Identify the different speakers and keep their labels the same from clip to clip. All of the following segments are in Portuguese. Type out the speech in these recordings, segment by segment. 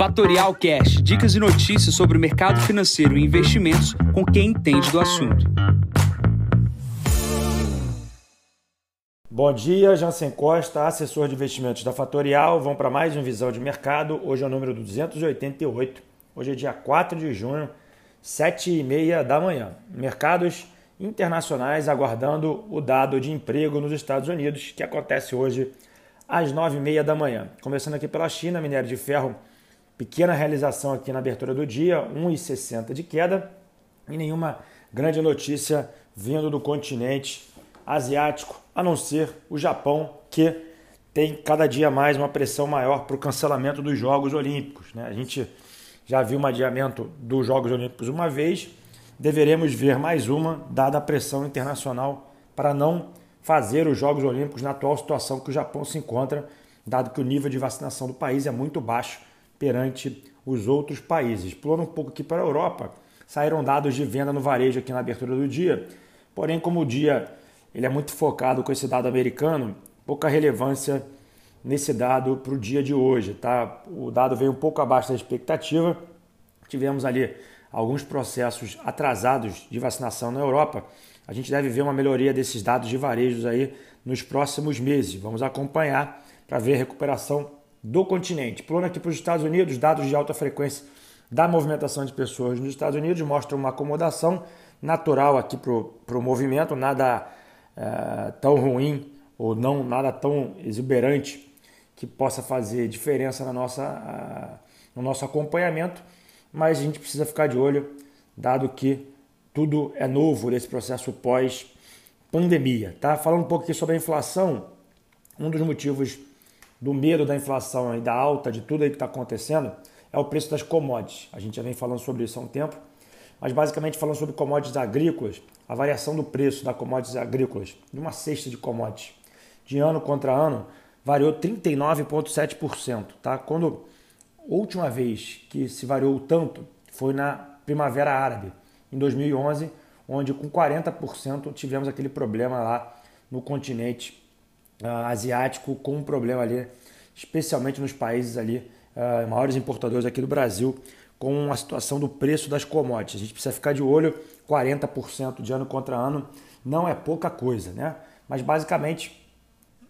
Speaker 1: Fatorial Cash, dicas e notícias sobre o mercado financeiro e investimentos com quem entende do assunto.
Speaker 2: Bom dia, Jansen Costa, assessor de investimentos da Fatorial. Vamos para mais um Visão de Mercado. Hoje é o número 288. Hoje é dia 4 de junho, 7h30 da manhã. Mercados internacionais aguardando o dado de emprego nos Estados Unidos, que acontece hoje às 9h30 da manhã. Começando aqui pela China, minério de ferro, pequena realização aqui na abertura do dia, 1,60 de queda e nenhuma grande notícia vindo do continente asiático, a não ser o Japão, que tem cada dia mais uma pressão maior para o cancelamento dos Jogos Olímpicos. Né? A gente já viu um adiamento dos Jogos Olímpicos uma vez, deveremos ver mais uma, dada a pressão internacional para não fazer os Jogos Olímpicos na atual situação que o Japão se encontra, dado que o nível de vacinação do país é muito baixo perante os outros países. Pulando um pouco aqui para a Europa, saíram dados de venda no varejo aqui na abertura do dia, porém como o dia ele é muito focado com esse dado americano, pouca relevância nesse dado para o dia de hoje. Tá? O dado veio um pouco abaixo da expectativa. Tivemos ali alguns processos atrasados de vacinação na Europa. A gente deve ver uma melhoria desses dados de varejos aí nos próximos meses. Vamos acompanhar para ver a recuperação do continente. Pulando aqui para os Estados Unidos, dados de alta frequência da movimentação de pessoas nos Estados Unidos mostram uma acomodação natural aqui para o movimento, nada é, tão ruim ou não nada tão exuberante que possa fazer diferença na nossa, no nosso acompanhamento, mas a gente precisa ficar de olho, dado que tudo é novo nesse processo pós-pandemia. Tá? Falando um pouco aqui sobre a inflação, um dos motivos do medo da inflação e da alta de tudo aí que está acontecendo é o preço das commodities. A gente já vem falando sobre isso há um tempo, mas basicamente falando sobre commodities agrícolas, a variação do preço da commodities agrícolas, de uma cesta de commodities, de ano contra ano, variou 39,7%. Tá? Quando a última vez que se variou tanto foi na Primavera Árabe, em 2011, onde com 40% tivemos aquele problema lá no continente uh, asiático, com um problema ali, especialmente nos países ali, uh, maiores importadores aqui do Brasil, com a situação do preço das commodities. A gente precisa ficar de olho, 40% de ano contra ano não é pouca coisa, né? Mas basicamente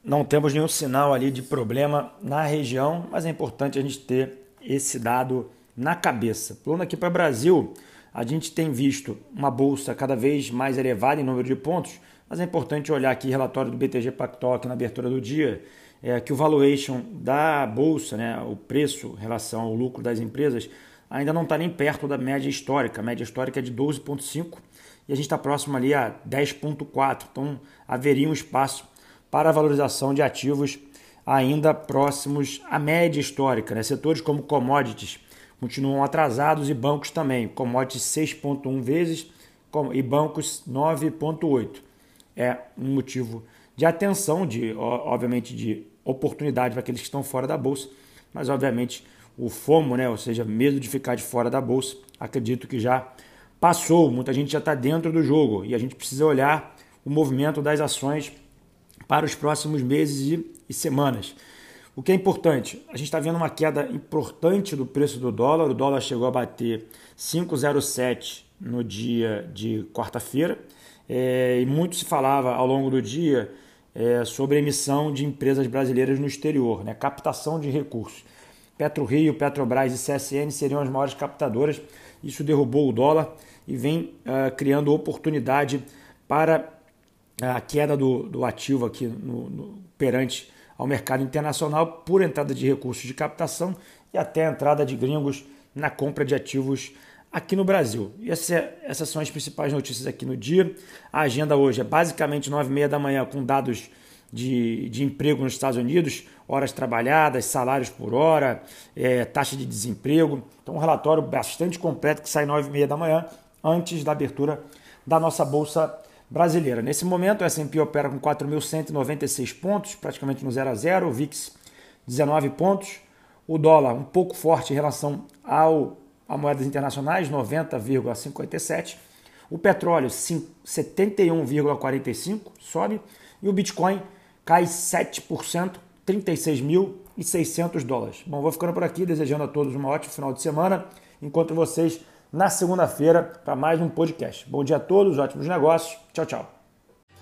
Speaker 2: não temos nenhum sinal ali de problema na região, mas é importante a gente ter esse dado na cabeça. Pulando aqui para o Brasil, a gente tem visto uma bolsa cada vez mais elevada em número de pontos, mas é importante olhar aqui relatório do BTG Pactual aqui na abertura do dia, é que o valuation da bolsa, né, o preço em relação ao lucro das empresas, ainda não está nem perto da média histórica. A média histórica é de 12,5 e a gente está próximo ali a 10,4. Então haveria um espaço para a valorização de ativos ainda próximos à média histórica. Né? Setores como commodities continuam atrasados e bancos também. Commodities 6,1 vezes e bancos 9,8. É um motivo de atenção, de obviamente de oportunidade para aqueles que estão fora da bolsa, mas obviamente o FOMO, né? ou seja, medo de ficar de fora da bolsa, acredito que já passou, muita gente já está dentro do jogo e a gente precisa olhar o movimento das ações para os próximos meses e, e semanas. O que é importante, a gente está vendo uma queda importante do preço do dólar, o dólar chegou a bater 5,07 no dia de quarta-feira é, e muito se falava ao longo do dia é, sobre emissão de empresas brasileiras no exterior, né, captação de recursos. PetroRio, Petrobras e CSN seriam as maiores captadoras. Isso derrubou o dólar e vem uh, criando oportunidade para a queda do, do ativo aqui no, no, perante ao mercado internacional por entrada de recursos de captação e até entrada de gringos na compra de ativos aqui no Brasil. E essa, essas são as principais notícias aqui no dia. A agenda hoje é basicamente 9h30 da manhã com dados de, de emprego nos Estados Unidos, horas trabalhadas, salários por hora, é, taxa de desemprego. Então, um relatório bastante completo que sai 9 e meia da manhã, antes da abertura da nossa Bolsa Brasileira. Nesse momento, o S&P opera com 4.196 pontos, praticamente no 0 a 0, o VIX 19 pontos, o dólar um pouco forte em relação ao a moedas internacionais, 90,57, o petróleo 71,45 sobe e o Bitcoin cai 7%, 36.600 dólares. Bom, vou ficando por aqui, desejando a todos um ótimo final de semana. Encontro vocês na segunda-feira para mais um podcast. Bom dia a todos, ótimos negócios. Tchau, tchau.